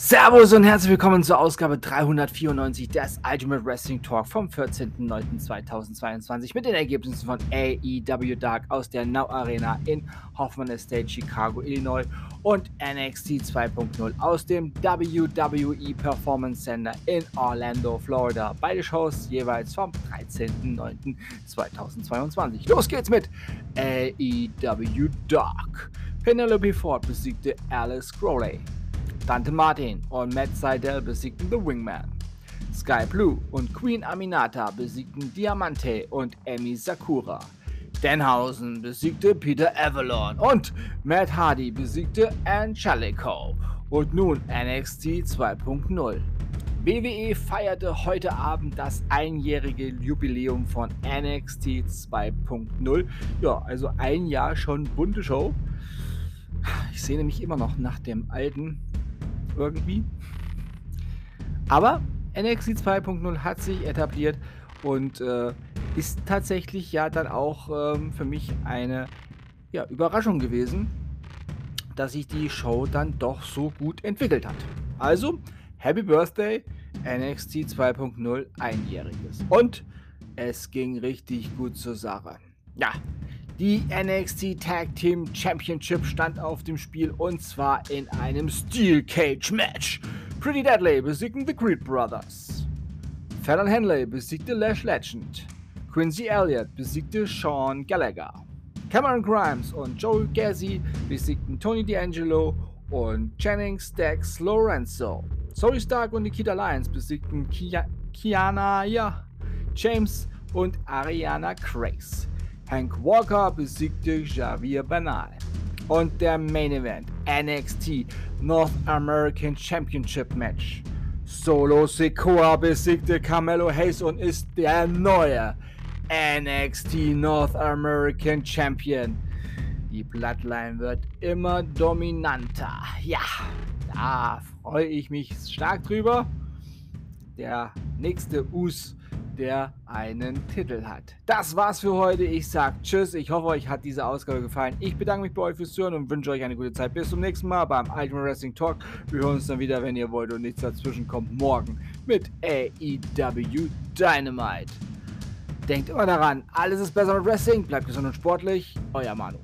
Servus und herzlich willkommen zur Ausgabe 394 des Ultimate Wrestling Talk vom 14.09.2022 mit den Ergebnissen von AEW Dark aus der Now Arena in Hoffman Estate, Chicago, Illinois und NXT 2.0 aus dem WWE Performance Center in Orlando, Florida. Beide Shows jeweils vom 13.09.2022. Los geht's mit AEW Dark. Penelope Ford besiegte Alice Crowley. Dante Martin und Matt Seidel besiegten The Wingman. Sky Blue und Queen Aminata besiegten Diamante und Emi Sakura. Denhausen besiegte Peter Avalon und Matt Hardy besiegte Angelico. Und nun NXT 2.0. WWE feierte heute Abend das einjährige Jubiläum von NXT 2.0. Ja, also ein Jahr schon bunte Show. Ich sehne mich immer noch nach dem alten irgendwie. Aber NXT 2.0 hat sich etabliert und äh, ist tatsächlich ja dann auch ähm, für mich eine ja, Überraschung gewesen, dass sich die Show dann doch so gut entwickelt hat. Also, Happy Birthday, NXT 2.0 einjähriges. Und es ging richtig gut zur Sache. Ja, die NXT Tag Team Championship stand auf dem Spiel und zwar in einem Steel Cage Match. Pretty Deadly besiegten The Creed Brothers. Fallon Henley besiegte Lash Legend. Quincy Elliott besiegte Sean Gallagher. Cameron Grimes und Joel Gazzi besiegten Tony D'Angelo und Channing Stacks Lorenzo. Zoe Stark und Nikita Lyons besiegten Kia Kiana ja, James und Ariana Craze. Hank Walker besiegte Javier Banal. Und der Main Event NXT North American Championship Match. Solo Sikoa besiegte Carmelo Hayes und ist der neue NXT North American Champion. Die Bloodline wird immer dominanter. Ja, da freue ich mich stark drüber. Der nächste Us der einen Titel hat. Das war's für heute. Ich sag Tschüss. Ich hoffe, euch hat diese Ausgabe gefallen. Ich bedanke mich bei euch fürs Zuhören und wünsche euch eine gute Zeit. Bis zum nächsten Mal beim Ultimate Wrestling Talk. Wir hören uns dann wieder, wenn ihr wollt und nichts dazwischen kommt, morgen mit AEW Dynamite. Denkt immer daran, alles ist besser mit Wrestling. Bleibt gesund und sportlich. Euer Manu.